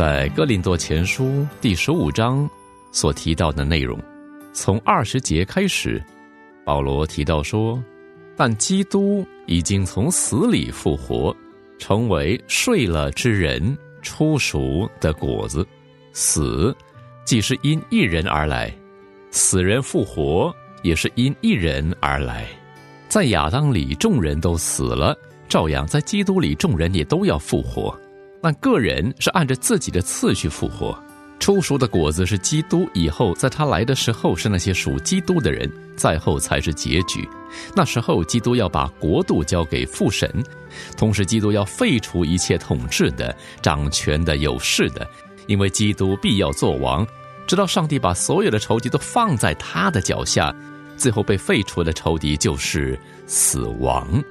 在哥林多前书第十五章所提到的内容，从二十节开始，保罗提到说：“但基督已经从死里复活，成为睡了之人出熟的果子。死既是因一人而来，死人复活也是因一人而来。在亚当里众人都死了，照样在基督里众人也都要复活。”但个人是按着自己的次序复活，出熟的果子是基督，以后在他来的时候是那些属基督的人，再后才是结局。那时候，基督要把国度交给父神，同时基督要废除一切统治的、掌权的、有势的，因为基督必要做王，直到上帝把所有的仇敌都放在他的脚下。最后被废除的仇敌就是死亡，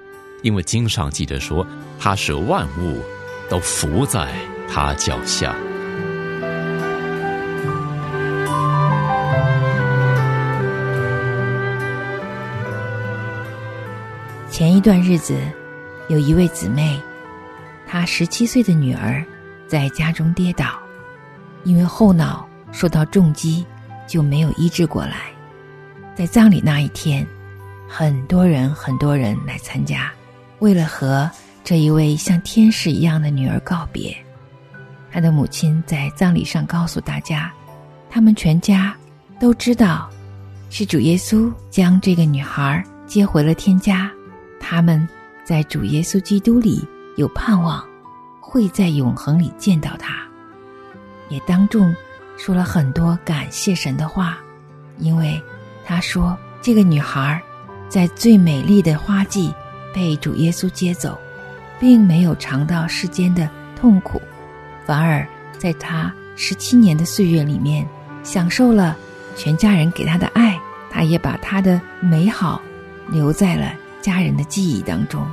因为经上记着说，他是万物。都伏在他脚下。前一段日子，有一位姊妹，她十七岁的女儿在家中跌倒，因为后脑受到重击，就没有医治过来。在葬礼那一天，很多人很多人来参加，为了和。这一位像天使一样的女儿告别，她的母亲在葬礼上告诉大家，他们全家都知道，是主耶稣将这个女孩接回了天家，他们在主耶稣基督里有盼望，会在永恒里见到他，也当众说了很多感谢神的话，因为他说这个女孩在最美丽的花季被主耶稣接走。并没有尝到世间的痛苦，反而在他十七年的岁月里面，享受了全家人给他的爱。他也把他的美好留在了家人的记忆当中。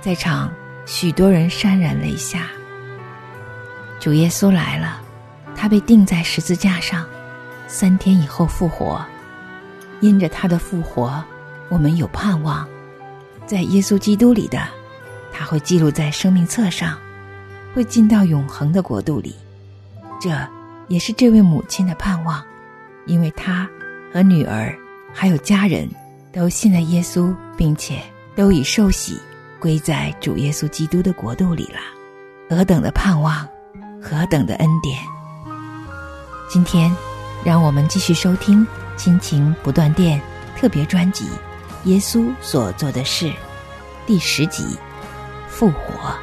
在场许多人潸然泪下。主耶稣来了，他被钉在十字架上，三天以后复活。因着他的复活，我们有盼望，在耶稣基督里的。他会记录在生命册上，会进到永恒的国度里。这也是这位母亲的盼望，因为她和女儿还有家人都信了耶稣，并且都已受洗归在主耶稣基督的国度里了。何等的盼望，何等的恩典！今天，让我们继续收听亲情不断电特别专辑《耶稣所做的事》第十集。复活，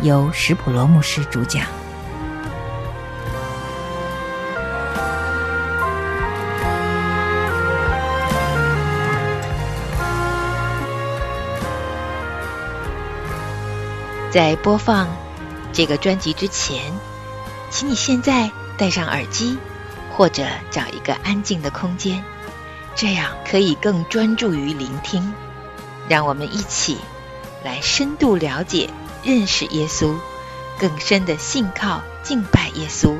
由史普罗牧师主讲。在播放这个专辑之前，请你现在戴上耳机，或者找一个安静的空间，这样可以更专注于聆听。让我们一起。来深度了解、认识耶稣，更深的信靠、敬拜耶稣，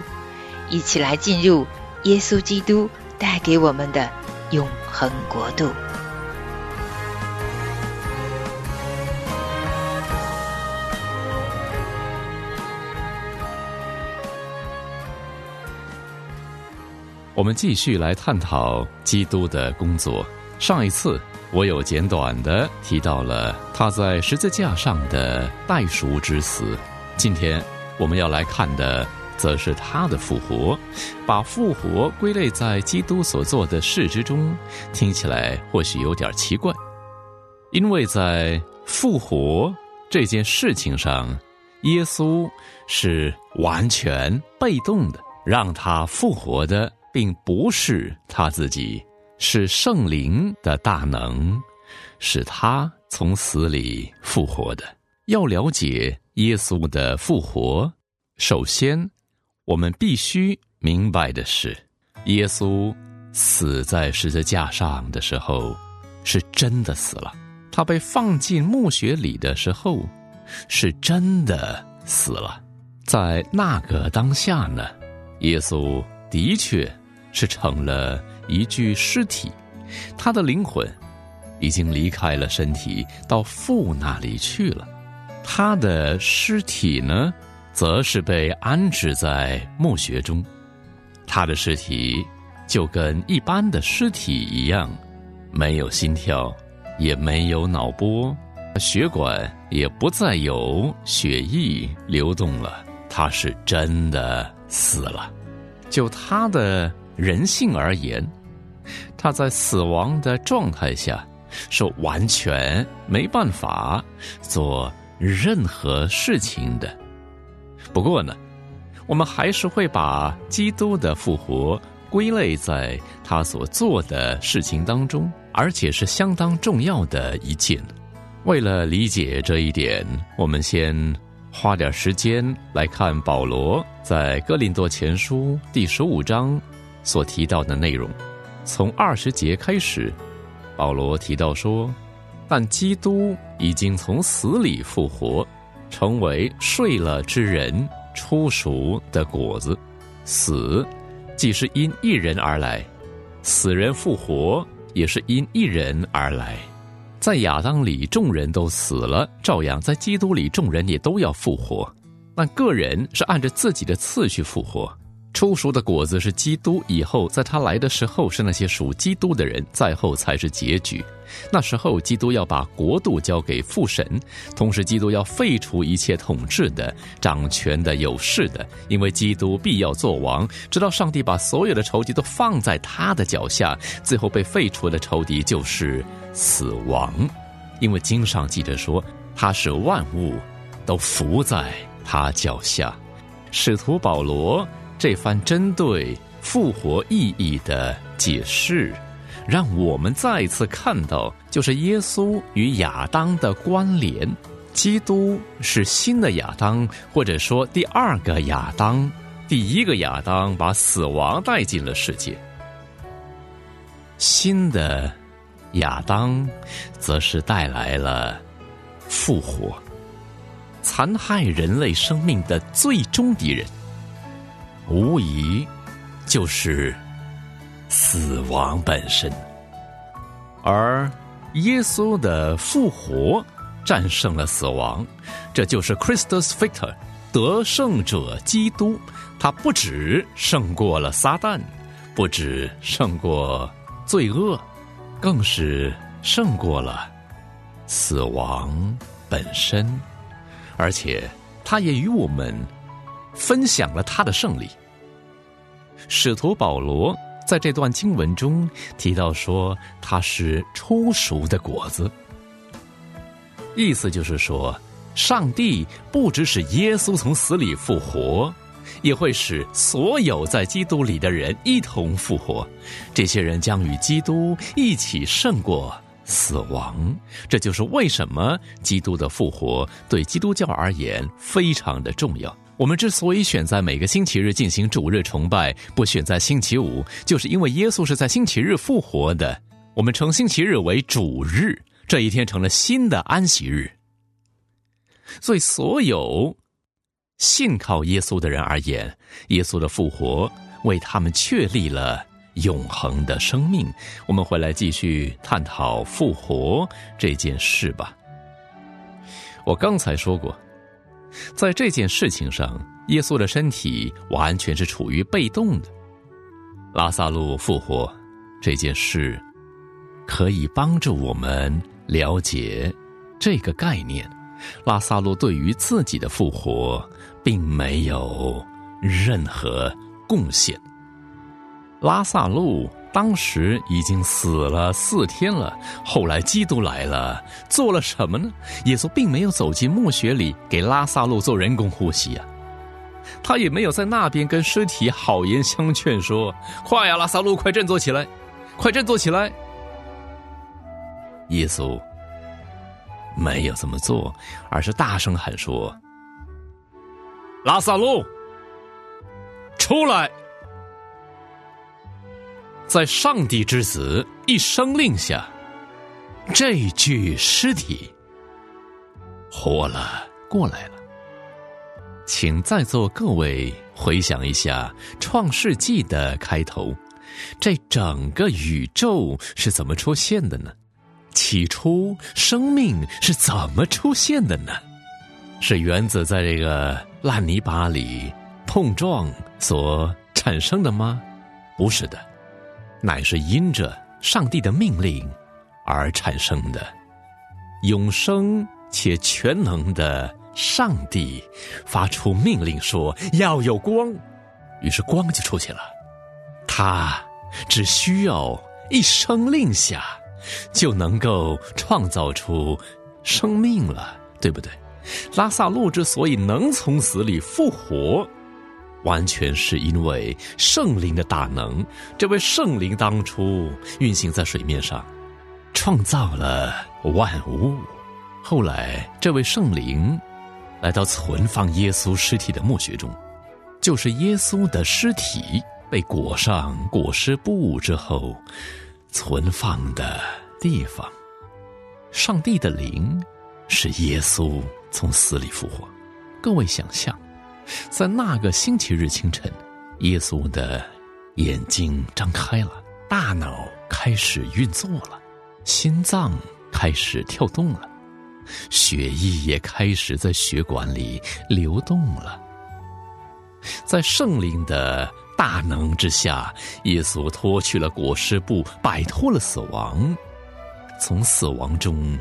一起来进入耶稣基督带给我们的永恒国度。我们继续来探讨基督的工作。上一次。我有简短的提到了他在十字架上的代赎之死，今天我们要来看的，则是他的复活。把复活归类在基督所做的事之中，听起来或许有点奇怪，因为在复活这件事情上，耶稣是完全被动的，让他复活的并不是他自己。是圣灵的大能，使他从死里复活的。要了解耶稣的复活，首先我们必须明白的是，耶稣死在十字架上的时候是真的死了；他被放进墓穴里的时候是真的死了。在那个当下呢，耶稣的确是成了。一具尸体，他的灵魂已经离开了身体，到父那里去了。他的尸体呢，则是被安置在墓穴中，他的尸体就跟一般的尸体一样，没有心跳，也没有脑波，血管也不再有血液流动了。他是真的死了。就他的人性而言，他在死亡的状态下是完全没办法做任何事情的。不过呢，我们还是会把基督的复活归类在他所做的事情当中，而且是相当重要的一件。为了理解这一点，我们先花点时间来看保罗在哥林多前书第十五章所提到的内容。从二十节开始，保罗提到说：“但基督已经从死里复活。”成为睡了之人出熟的果子，死既是因一人而来，死人复活也是因一人而来。在亚当里众人都死了，照样在基督里众人也都要复活，但个人是按着自己的次序复活。出熟的果子是基督，以后在他来的时候是那些属基督的人，在后才是结局。那时候，基督要把国度交给父神，同时基督要废除一切统治的、掌权的、有势的，因为基督必要做王，直到上帝把所有的仇敌都放在他的脚下。最后被废除的仇敌就是死亡，因为经上记着说，他是万物都伏在他脚下。使徒保罗。这番针对复活意义的解释，让我们再次看到，就是耶稣与亚当的关联。基督是新的亚当，或者说第二个亚当。第一个亚当把死亡带进了世界，新的亚当则是带来了复活，残害人类生命的最终敌人。无疑，就是死亡本身。而耶稣的复活战胜了死亡，这就是 Christus Victor，得胜者基督。他不止胜过了撒旦，不止胜过罪恶，更是胜过了死亡本身。而且，他也与我们。分享了他的胜利。使徒保罗在这段经文中提到说，他是初熟的果子，意思就是说，上帝不只使耶稣从死里复活，也会使所有在基督里的人一同复活。这些人将与基督一起胜过死亡。这就是为什么基督的复活对基督教而言非常的重要。我们之所以选在每个星期日进行主日崇拜，不选在星期五，就是因为耶稣是在星期日复活的。我们称星期日为主日，这一天成了新的安息日。所以，所有信靠耶稣的人而言，耶稣的复活为他们确立了永恒的生命。我们回来继续探讨复活这件事吧。我刚才说过。在这件事情上，耶稣的身体完全是处于被动的。拉萨路复活这件事，可以帮助我们了解这个概念。拉萨路对于自己的复活并没有任何贡献。拉萨路。当时已经死了四天了，后来基督来了，做了什么呢？耶稣并没有走进墓穴里给拉萨路做人工呼吸啊，他也没有在那边跟尸体好言相劝说：“快呀，拉萨路，快振作起来，快振作起来。”耶稣没有这么做，而是大声喊说：“拉萨路，出来！”在上帝之子一声令下，这具尸体活了过来了。请在座各位回想一下《创世纪》的开头，这整个宇宙是怎么出现的呢？起初，生命是怎么出现的呢？是原子在这个烂泥巴里碰撞所产生的吗？不是的，乃是因着上帝的命令而产生的。永生且全能的上帝发出命令说：“要有光。”于是光就出现了。他只需要一声令下，就能够创造出生命了，对不对？拉萨路之所以能从死里复活，完全是因为圣灵的大能。这位圣灵当初运行在水面上，创造了万物。后来，这位圣灵来到存放耶稣尸体的墓穴中，就是耶稣的尸体被裹上裹尸布之后存放的地方。上帝的灵是耶稣从死里复活。各位想象，在那个星期日清晨，耶稣的眼睛张开了，大脑开始运作了，心脏开始跳动了。血液也开始在血管里流动了。在圣灵的大能之下，耶稣脱去了裹尸布，摆脱了死亡，从死亡中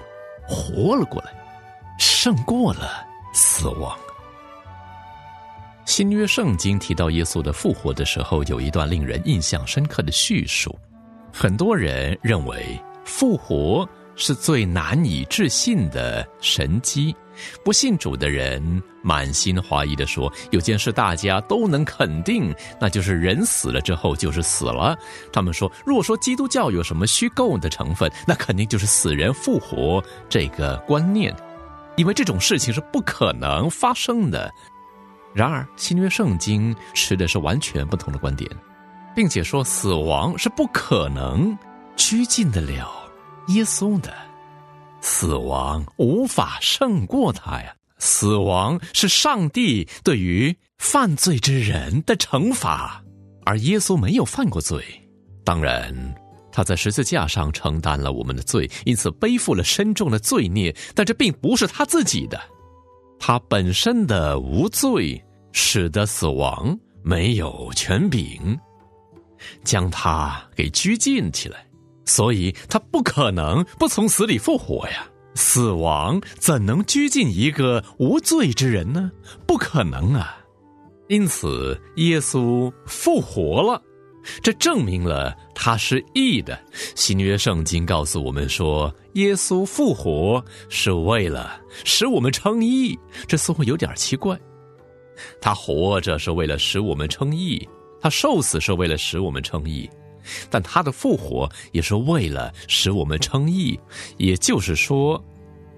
活了过来，胜过了死亡。新约圣经提到耶稣的复活的时候，有一段令人印象深刻的叙述。很多人认为复活。是最难以置信的神机。不信主的人满心怀疑的说：“有件事大家都能肯定，那就是人死了之后就是死了。”他们说：“如果说基督教有什么虚构的成分，那肯定就是死人复活这个观念，因为这种事情是不可能发生的。”然而新约圣经持的是完全不同的观点，并且说死亡是不可能拘禁得了。耶稣的死亡无法胜过他呀！死亡是上帝对于犯罪之人的惩罚，而耶稣没有犯过罪。当然，他在十字架上承担了我们的罪，因此背负了深重的罪孽。但这并不是他自己的，他本身的无罪，使得死亡没有权柄将他给拘禁起来。所以他不可能不从死里复活呀！死亡怎能拘禁一个无罪之人呢？不可能啊！因此，耶稣复活了，这证明了他是义的。新约圣经告诉我们说，耶稣复活是为了使我们称义。这似乎有点奇怪。他活着是为了使我们称义，他受死是为了使我们称义。但他的复活也是为了使我们称义，也就是说，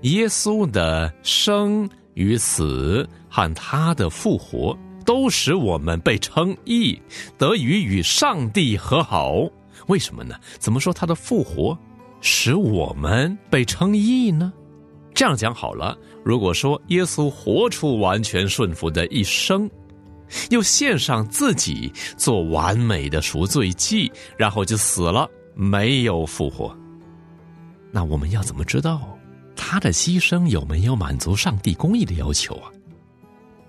耶稣的生与死和他的复活都使我们被称义，得以与上帝和好。为什么呢？怎么说他的复活使我们被称义呢？这样讲好了，如果说耶稣活出完全顺服的一生。又献上自己做完美的赎罪祭，然后就死了，没有复活。那我们要怎么知道他的牺牲有没有满足上帝公义的要求啊？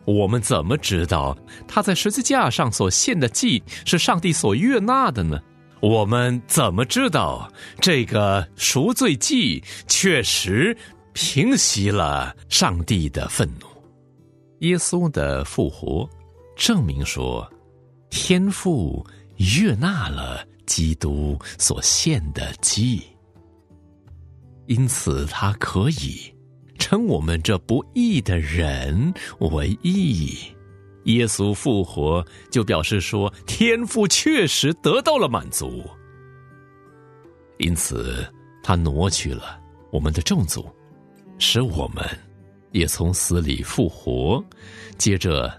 我们怎么知道他在十字架上所献的祭是上帝所悦纳的呢？我们怎么知道这个赎罪祭确实平息了上帝的愤怒？耶稣的复活。证明说，天父悦纳了基督所献的祭，因此他可以称我们这不义的人为义。耶稣复活就表示说，天父确实得到了满足，因此他挪去了我们的重组，使我们也从死里复活。接着。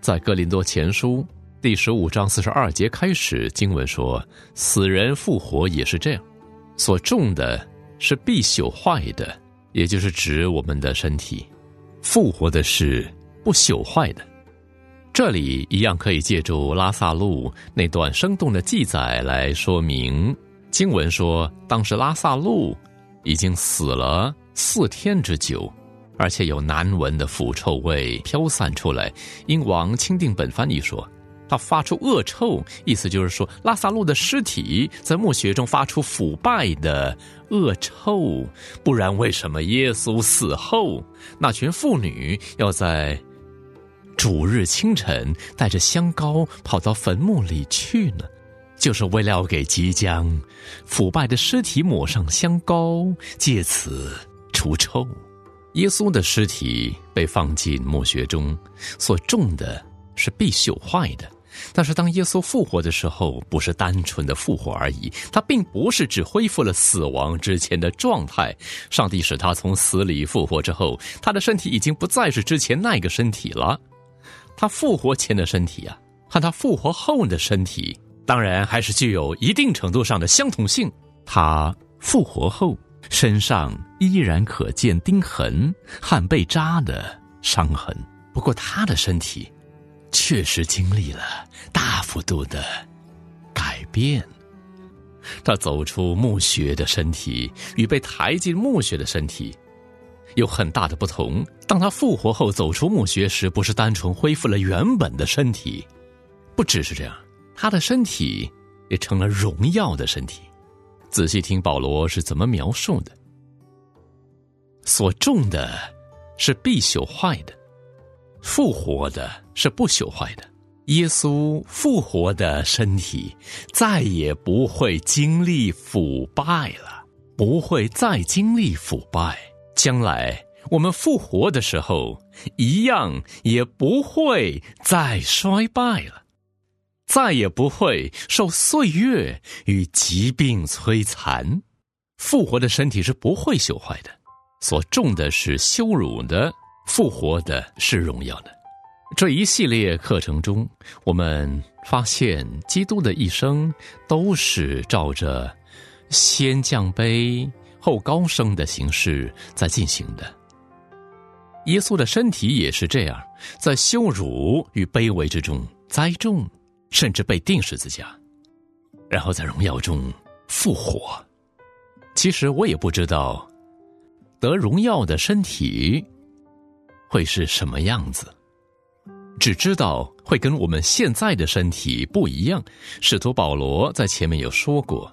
在哥林多前书第十五章四十二节开始，经文说：“死人复活也是这样，所种的是必朽坏的，也就是指我们的身体；复活的是不朽坏的。”这里一样可以借助拉萨路那段生动的记载来说明。经文说，当时拉萨路已经死了四天之久，而且有难闻的腐臭味飘散出来。英王钦定本翻译说。他发出恶臭，意思就是说，拉萨路的尸体在墓穴中发出腐败的恶臭。不然，为什么耶稣死后，那群妇女要在主日清晨带着香膏跑到坟墓里去呢？就是为了要给即将腐败的尸体抹上香膏，借此除臭。耶稣的尸体被放进墓穴中，所种的是必朽坏的。但是，当耶稣复活的时候，不是单纯的复活而已，他并不是只恢复了死亡之前的状态。上帝使他从死里复活之后，他的身体已经不再是之前那个身体了。他复活前的身体啊，和他复活后的身体，当然还是具有一定程度上的相同性。他复活后，身上依然可见钉痕和被扎的伤痕，不过他的身体。确实经历了大幅度的改变。他走出墓穴的身体与被抬进墓穴的身体有很大的不同。当他复活后走出墓穴时，不是单纯恢复了原本的身体，不只是这样，他的身体也成了荣耀的身体。仔细听保罗是怎么描述的：所种的是必朽坏的。复活的是不朽坏的，耶稣复活的身体再也不会经历腐败了，不会再经历腐败。将来我们复活的时候，一样也不会再衰败了，再也不会受岁月与疾病摧残。复活的身体是不会朽坏的，所种的是羞辱的。复活的是荣耀的，这一系列课程中，我们发现基督的一生都是照着先降卑后高升的形式在进行的。耶稣的身体也是这样，在羞辱与卑微之中栽种，甚至被钉十字架，然后在荣耀中复活。其实我也不知道得荣耀的身体。会是什么样子？只知道会跟我们现在的身体不一样。使徒保罗在前面有说过，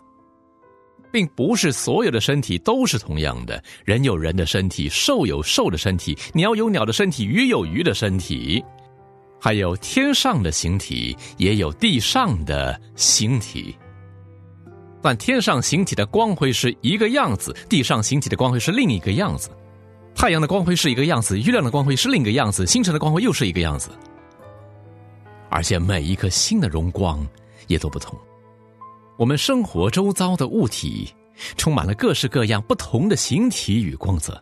并不是所有的身体都是同样的。人有人的身体，兽有兽的身体，鸟有鸟的身体，鱼有鱼的身体，还有天上的形体，也有地上的形体。但天上形体的光辉是一个样子，地上形体的光辉是另一个样子。太阳的光辉是一个样子，月亮的光辉是另一个样子，星辰的光辉又是一个样子，而且每一颗星的荣光也都不同。我们生活周遭的物体充满了各式各样不同的形体与光泽，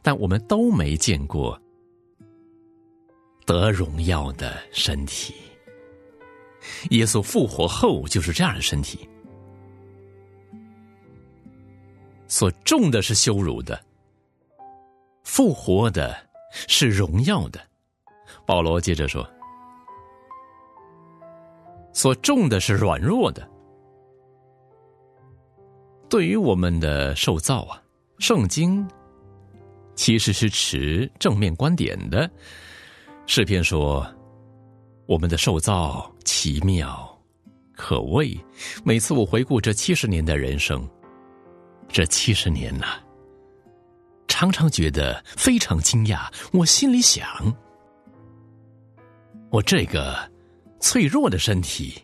但我们都没见过得荣耀的身体。耶稣复活后就是这样的身体。所种的是羞辱的，复活的是荣耀的。保罗接着说：“所重的是软弱的。”对于我们的受造啊，圣经其实是持正面观点的。诗篇说：“我们的受造奇妙可畏。”每次我回顾这七十年的人生。这七十年呐，常常觉得非常惊讶。我心里想：我这个脆弱的身体，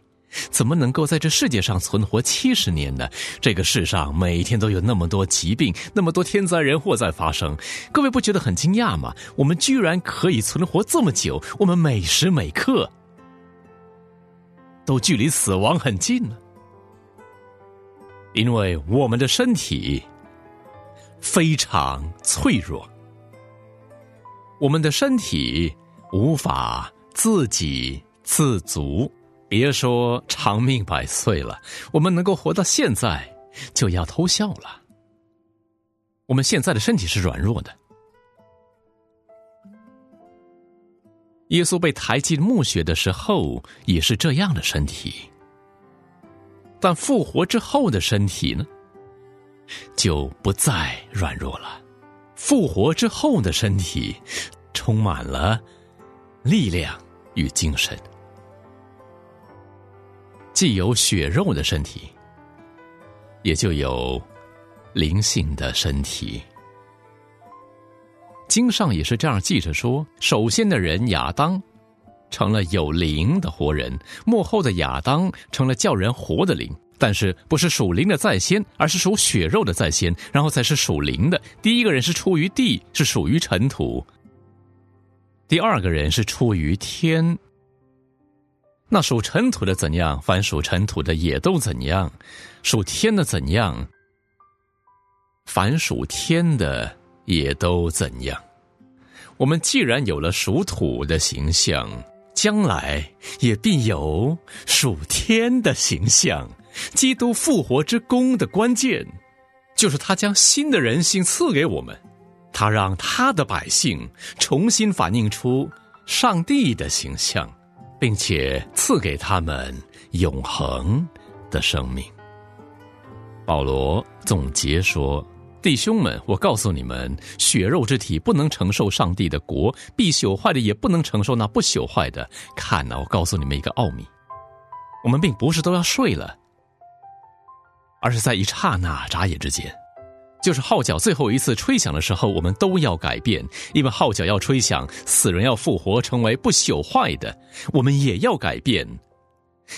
怎么能够在这世界上存活七十年呢？这个世上每天都有那么多疾病，那么多天灾人祸在发生，各位不觉得很惊讶吗？我们居然可以存活这么久，我们每时每刻都距离死亡很近呢。因为我们的身体非常脆弱，我们的身体无法自给自足，别说长命百岁了，我们能够活到现在就要偷笑了。我们现在的身体是软弱的，耶稣被抬进墓穴的时候也是这样的身体。但复活之后的身体呢，就不再软弱了。复活之后的身体，充满了力量与精神。既有血肉的身体，也就有灵性的身体。经上也是这样记着说：首先的人亚当成了有灵的活人，幕后的亚当成了叫人活的灵。但是不是属灵的在先，而是属血肉的在先，然后才是属灵的。第一个人是出于地，是属于尘土；第二个人是出于天。那属尘土的怎样？凡属尘土的也都怎样？属天的怎样？凡属天的也都怎样？我们既然有了属土的形象，将来也必有属天的形象。基督复活之功的关键，就是他将新的人性赐给我们，他让他的百姓重新反映出上帝的形象，并且赐给他们永恒的生命。保罗总结说：“弟兄们，我告诉你们，血肉之体不能承受上帝的国，必朽坏的也不能承受那不朽坏的。看呐，我告诉你们一个奥秘，我们并不是都要睡了。”而是在一刹那眨眼之间，就是号角最后一次吹响的时候，我们都要改变，因为号角要吹响，死人要复活，成为不朽坏的，我们也要改变，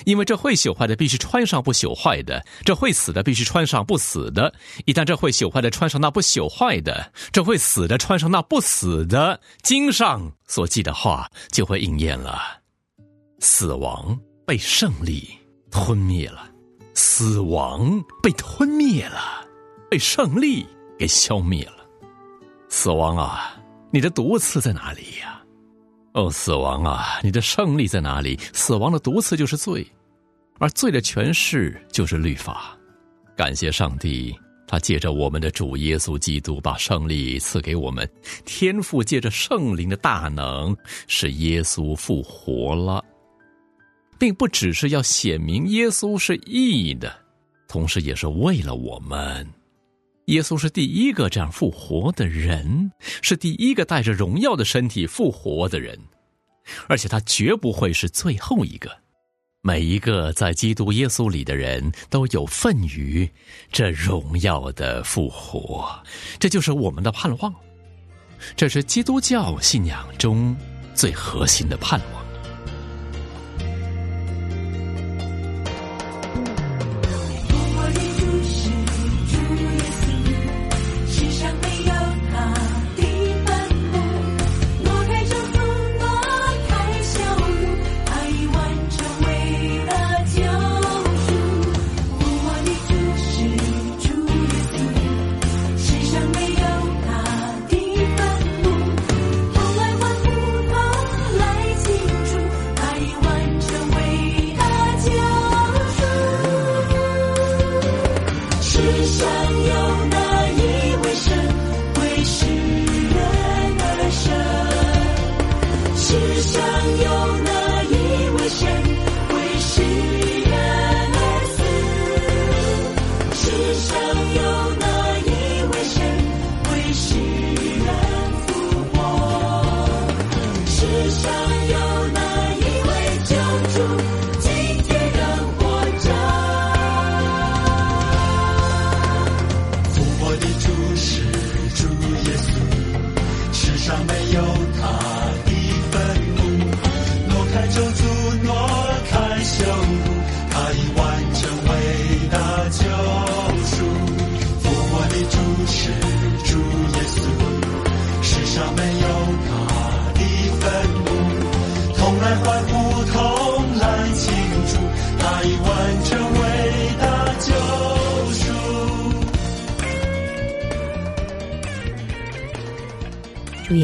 因为这会朽坏的必须穿上不朽坏的，这会死的必须穿上不死的。一旦这会朽坏的穿上那不朽坏的，这会死的穿上那不死的，经上所记的话就会应验了，死亡被胜利吞灭了。死亡被吞灭了，被胜利给消灭了。死亡啊，你的毒刺在哪里呀？哦，死亡啊，你的胜利在哪里？死亡的毒刺就是罪，而罪的权势就是律法。感谢上帝，他借着我们的主耶稣基督把胜利赐给我们。天父借着圣灵的大能，使耶稣复活了。并不只是要显明耶稣是义的，同时也是为了我们。耶稣是第一个这样复活的人，是第一个带着荣耀的身体复活的人，而且他绝不会是最后一个。每一个在基督耶稣里的人都有份于这荣耀的复活，这就是我们的盼望，这是基督教信仰中最核心的盼望。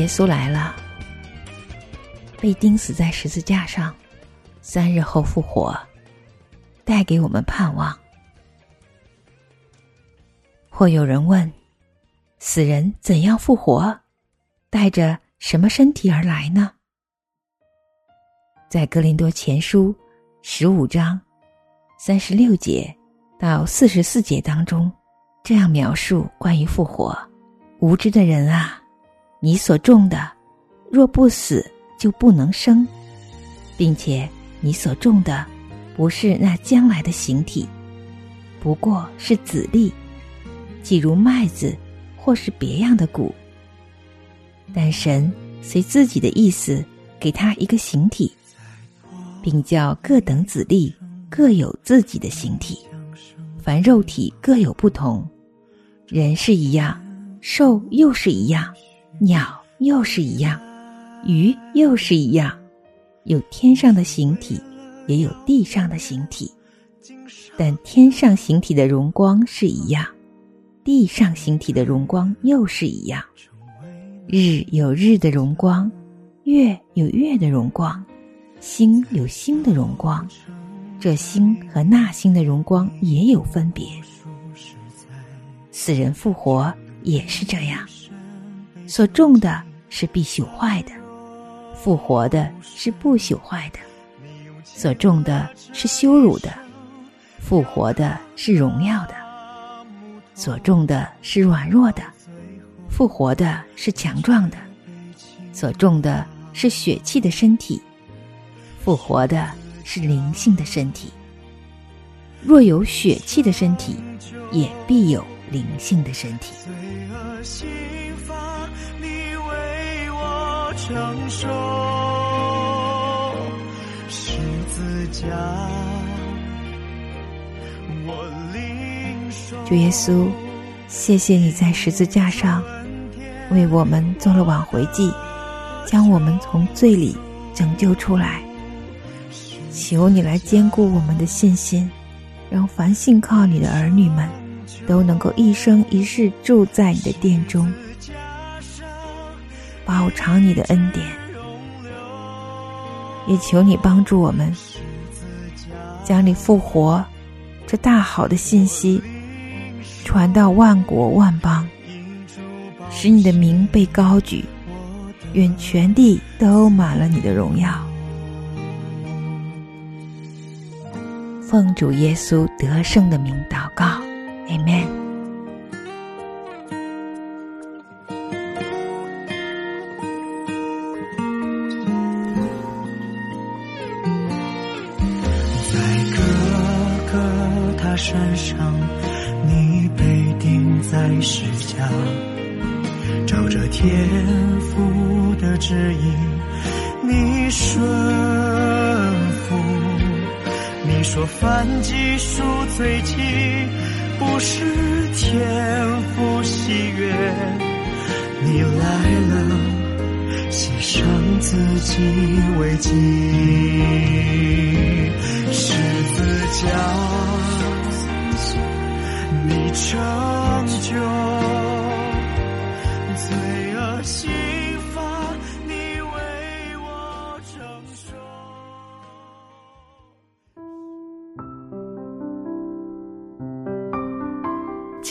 耶稣来了，被钉死在十字架上，三日后复活，带给我们盼望。或有人问：死人怎样复活？带着什么身体而来呢？在格林多前书十五章三十六节到四十四节当中，这样描述关于复活。无知的人啊，你所种的，若不死，就不能生，并且你所种的，不是那将来的形体，不过是籽粒，即如麦子，或是别样的谷。但神随自己的意思，给他一个形体，并叫各等子粒各有自己的形体。凡肉体各有不同，人是一样，兽又是一样，鸟又是一样，鱼又是一样，有天上的形体，也有地上的形体。但天上形体的荣光是一样，地上形体的荣光又是一样。日有日的荣光，月有月的荣光，星有星的荣光。这星和那星的荣光也有分别。死人复活也是这样，所种的是必朽坏的，复活的是不朽坏的；所种的是羞辱的，复活的是荣耀的；所种的是软弱的，复活的是强壮的；所种的是血气的身体，复活的。是灵性的身体。若有血气的身体，也必有灵性的身体。主耶稣，谢谢你在十字架上为我们做了挽回祭，将我们从罪里拯救出来。求你来兼顾我们的信心，让凡信靠你的儿女们，都能够一生一世住在你的殿中，饱尝你的恩典。也求你帮助我们，将你复活这大好的信息传到万国万邦，使你的名被高举，愿全地都满了你的荣耀。奉主耶稣得胜的名祷告，Amen。在哥哥他身上，你被钉在石架，照着天父的指引，你顺。说犯几数罪轻不是天赋喜悦，你来了，牺牲自己为己，十字架，